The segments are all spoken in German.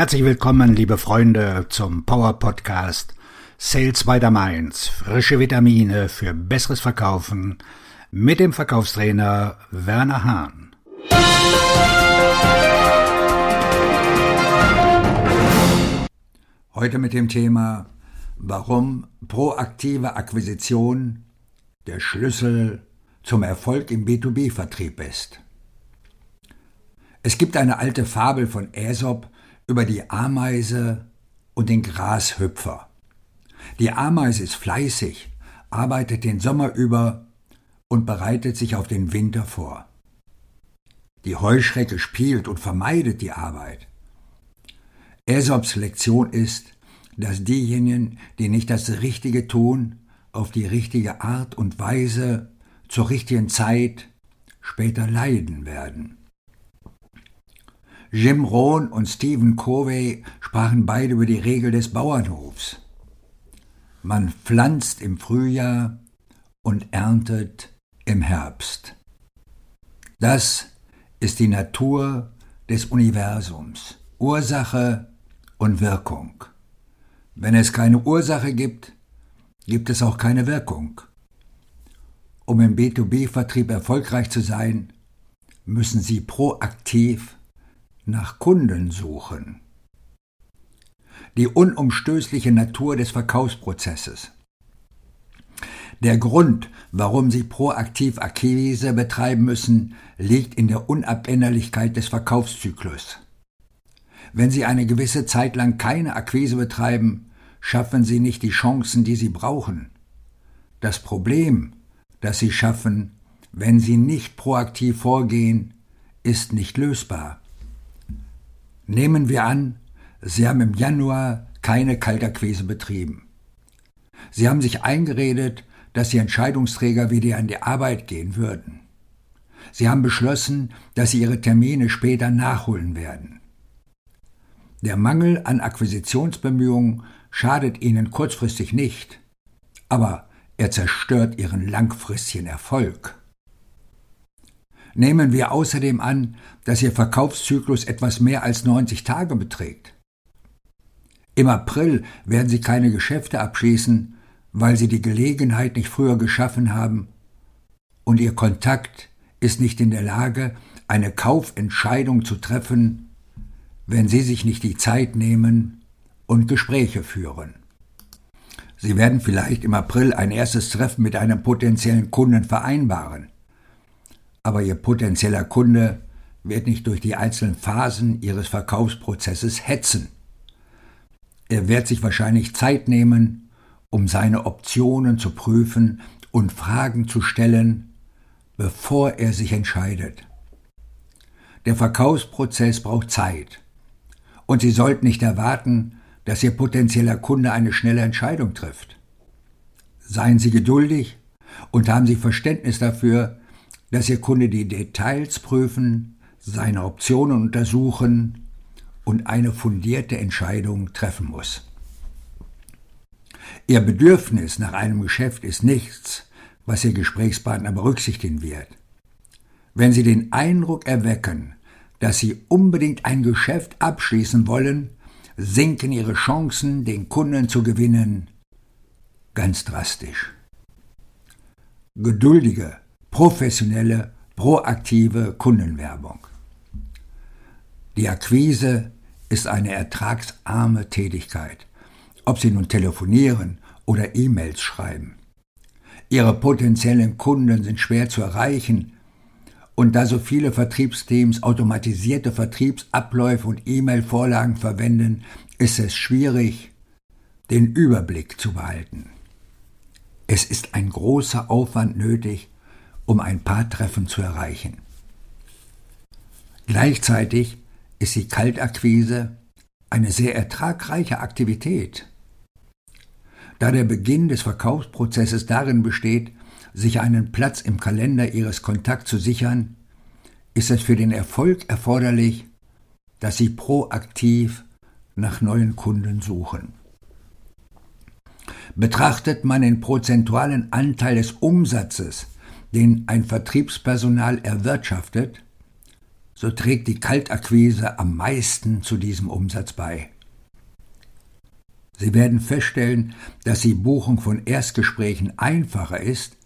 Herzlich willkommen, liebe Freunde, zum Power Podcast Sales by the Mainz. Frische Vitamine für besseres Verkaufen mit dem Verkaufstrainer Werner Hahn. Heute mit dem Thema, warum proaktive Akquisition der Schlüssel zum Erfolg im B2B-Vertrieb ist. Es gibt eine alte Fabel von Aesop über die Ameise und den Grashüpfer. Die Ameise ist fleißig, arbeitet den Sommer über und bereitet sich auf den Winter vor. Die Heuschrecke spielt und vermeidet die Arbeit. Aesops Lektion ist, dass diejenigen, die nicht das Richtige tun, auf die richtige Art und Weise zur richtigen Zeit später leiden werden. Jim Rohn und Stephen Covey sprachen beide über die Regel des Bauernhofs. Man pflanzt im Frühjahr und erntet im Herbst. Das ist die Natur des Universums, Ursache und Wirkung. Wenn es keine Ursache gibt, gibt es auch keine Wirkung. Um im B2B-Vertrieb erfolgreich zu sein, müssen Sie proaktiv nach Kunden suchen. Die unumstößliche Natur des Verkaufsprozesses. Der Grund, warum Sie proaktiv Akquise betreiben müssen, liegt in der Unabänderlichkeit des Verkaufszyklus. Wenn Sie eine gewisse Zeit lang keine Akquise betreiben, schaffen Sie nicht die Chancen, die Sie brauchen. Das Problem, das Sie schaffen, wenn Sie nicht proaktiv vorgehen, ist nicht lösbar. Nehmen wir an, Sie haben im Januar keine Kaltakquise betrieben. Sie haben sich eingeredet, dass die Entscheidungsträger wieder an die Arbeit gehen würden. Sie haben beschlossen, dass Sie Ihre Termine später nachholen werden. Der Mangel an Akquisitionsbemühungen schadet Ihnen kurzfristig nicht, aber er zerstört Ihren langfristigen Erfolg. Nehmen wir außerdem an, dass Ihr Verkaufszyklus etwas mehr als 90 Tage beträgt. Im April werden Sie keine Geschäfte abschließen, weil Sie die Gelegenheit nicht früher geschaffen haben und Ihr Kontakt ist nicht in der Lage, eine Kaufentscheidung zu treffen, wenn Sie sich nicht die Zeit nehmen und Gespräche führen. Sie werden vielleicht im April ein erstes Treffen mit einem potenziellen Kunden vereinbaren aber Ihr potenzieller Kunde wird nicht durch die einzelnen Phasen Ihres Verkaufsprozesses hetzen. Er wird sich wahrscheinlich Zeit nehmen, um seine Optionen zu prüfen und Fragen zu stellen, bevor er sich entscheidet. Der Verkaufsprozess braucht Zeit. Und Sie sollten nicht erwarten, dass Ihr potenzieller Kunde eine schnelle Entscheidung trifft. Seien Sie geduldig und haben Sie Verständnis dafür, dass Ihr Kunde die Details prüfen, seine Optionen untersuchen und eine fundierte Entscheidung treffen muss. Ihr Bedürfnis nach einem Geschäft ist nichts, was Ihr Gesprächspartner berücksichtigen wird. Wenn Sie den Eindruck erwecken, dass Sie unbedingt ein Geschäft abschließen wollen, sinken Ihre Chancen, den Kunden zu gewinnen, ganz drastisch. Geduldige, professionelle, proaktive Kundenwerbung. Die Akquise ist eine ertragsarme Tätigkeit, ob Sie nun telefonieren oder E-Mails schreiben. Ihre potenziellen Kunden sind schwer zu erreichen, und da so viele Vertriebsteams automatisierte Vertriebsabläufe und E-Mail-Vorlagen verwenden, ist es schwierig, den Überblick zu behalten. Es ist ein großer Aufwand nötig, um ein paar Treffen zu erreichen. Gleichzeitig ist die Kaltakquise eine sehr ertragreiche Aktivität. Da der Beginn des Verkaufsprozesses darin besteht, sich einen Platz im Kalender Ihres Kontakts zu sichern, ist es für den Erfolg erforderlich, dass Sie proaktiv nach neuen Kunden suchen. Betrachtet man den prozentualen Anteil des Umsatzes, den ein Vertriebspersonal erwirtschaftet, so trägt die Kaltakquise am meisten zu diesem Umsatz bei. Sie werden feststellen, dass die Buchung von Erstgesprächen einfacher ist,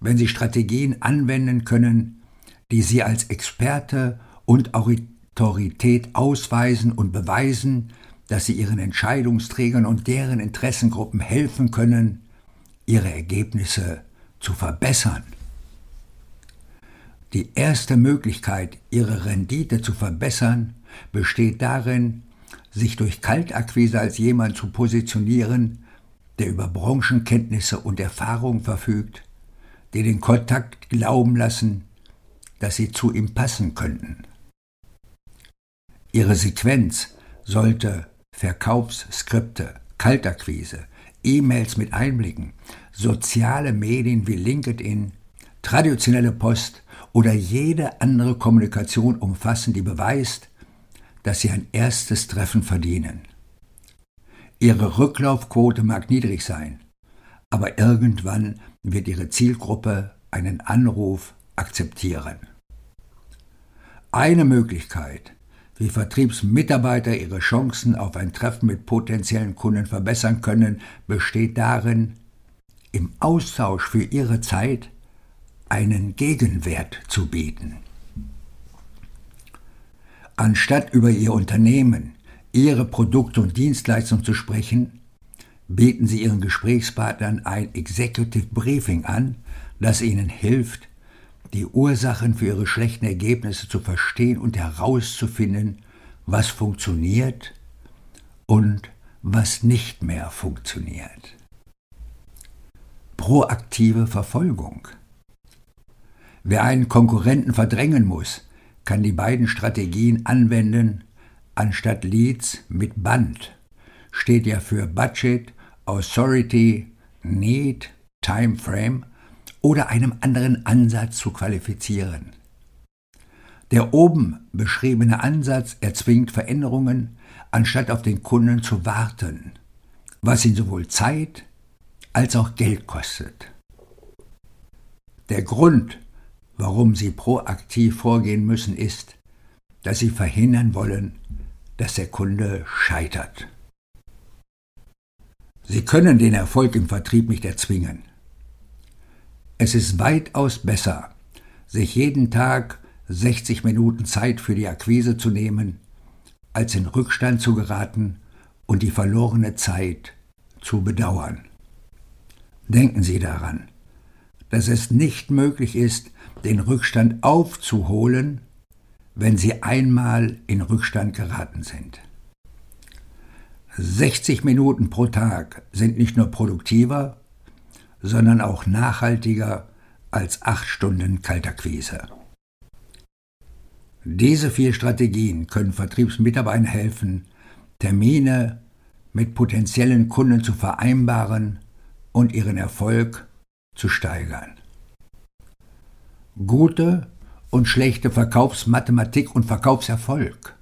wenn Sie Strategien anwenden können, die Sie als Experte und Autorität ausweisen und beweisen, dass Sie Ihren Entscheidungsträgern und deren Interessengruppen helfen können, ihre Ergebnisse zu verbessern. Die erste Möglichkeit, ihre Rendite zu verbessern, besteht darin, sich durch Kaltakquise als jemand zu positionieren, der über Branchenkenntnisse und Erfahrung verfügt, die den Kontakt glauben lassen, dass sie zu ihm passen könnten. Ihre Sequenz sollte Verkaufsskripte, Kaltakquise, E-Mails mit Einblicken, soziale Medien wie LinkedIn, traditionelle Post oder jede andere Kommunikation umfassen, die beweist, dass sie ein erstes Treffen verdienen. Ihre Rücklaufquote mag niedrig sein, aber irgendwann wird Ihre Zielgruppe einen Anruf akzeptieren. Eine Möglichkeit, wie Vertriebsmitarbeiter ihre Chancen auf ein Treffen mit potenziellen Kunden verbessern können, besteht darin, im Austausch für ihre Zeit einen Gegenwert zu bieten. Anstatt über ihr Unternehmen, ihre Produkte und Dienstleistungen zu sprechen, bieten sie ihren Gesprächspartnern ein Executive Briefing an, das ihnen hilft, die Ursachen für ihre schlechten Ergebnisse zu verstehen und herauszufinden, was funktioniert und was nicht mehr funktioniert. Proaktive Verfolgung. Wer einen Konkurrenten verdrängen muss, kann die beiden Strategien anwenden, anstatt Leads mit Band. Steht ja für Budget, Authority, Need, Time Frame oder einem anderen Ansatz zu qualifizieren. Der oben beschriebene Ansatz erzwingt Veränderungen, anstatt auf den Kunden zu warten, was ihn sowohl Zeit als auch Geld kostet. Der Grund, warum Sie proaktiv vorgehen müssen, ist, dass Sie verhindern wollen, dass der Kunde scheitert. Sie können den Erfolg im Vertrieb nicht erzwingen. Es ist weitaus besser, sich jeden Tag 60 Minuten Zeit für die Akquise zu nehmen, als in Rückstand zu geraten und die verlorene Zeit zu bedauern. Denken Sie daran, dass es nicht möglich ist, den Rückstand aufzuholen, wenn Sie einmal in Rückstand geraten sind. 60 Minuten pro Tag sind nicht nur produktiver, sondern auch nachhaltiger als acht Stunden Kaltakquise. Diese vier Strategien können Vertriebsmitarbeitern helfen, Termine mit potenziellen Kunden zu vereinbaren und ihren Erfolg zu steigern. Gute und schlechte Verkaufsmathematik und Verkaufserfolg.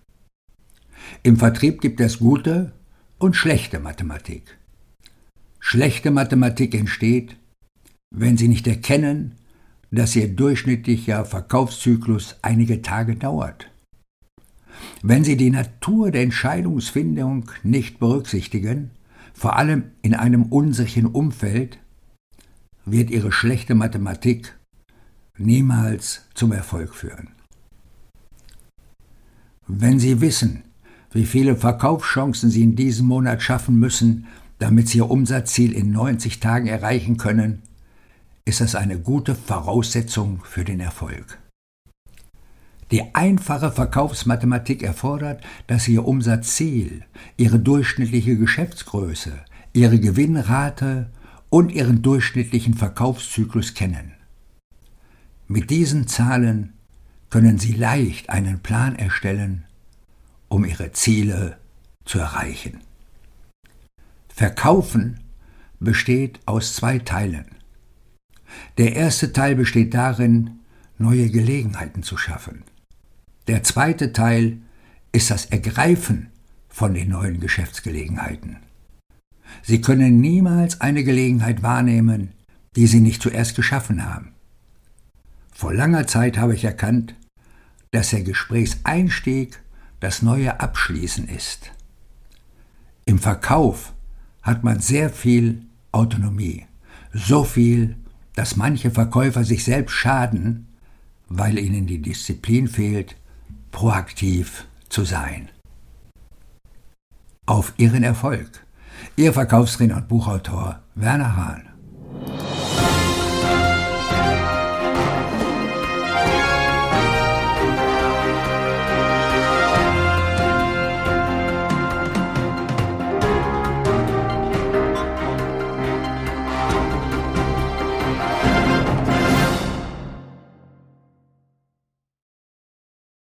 Im Vertrieb gibt es gute und schlechte Mathematik. Schlechte Mathematik entsteht, wenn Sie nicht erkennen, dass Ihr durchschnittlicher Verkaufszyklus einige Tage dauert. Wenn Sie die Natur der Entscheidungsfindung nicht berücksichtigen, vor allem in einem unsicheren Umfeld, wird Ihre schlechte Mathematik niemals zum Erfolg führen. Wenn Sie wissen, wie viele Verkaufschancen Sie in diesem Monat schaffen müssen, damit Sie Ihr Umsatzziel in 90 Tagen erreichen können, ist das eine gute Voraussetzung für den Erfolg. Die einfache Verkaufsmathematik erfordert, dass Sie Ihr Umsatzziel, Ihre durchschnittliche Geschäftsgröße, Ihre Gewinnrate und Ihren durchschnittlichen Verkaufszyklus kennen. Mit diesen Zahlen können Sie leicht einen Plan erstellen, um Ihre Ziele zu erreichen. Verkaufen besteht aus zwei Teilen. Der erste Teil besteht darin, neue Gelegenheiten zu schaffen. Der zweite Teil ist das Ergreifen von den neuen Geschäftsgelegenheiten. Sie können niemals eine Gelegenheit wahrnehmen, die Sie nicht zuerst geschaffen haben. Vor langer Zeit habe ich erkannt, dass der Gesprächseinstieg das neue Abschließen ist. Im Verkauf hat man sehr viel Autonomie, so viel, dass manche Verkäufer sich selbst schaden, weil ihnen die Disziplin fehlt, proaktiv zu sein. Auf Ihren Erfolg. Ihr Verkaufstrainer und Buchautor Werner Hahn.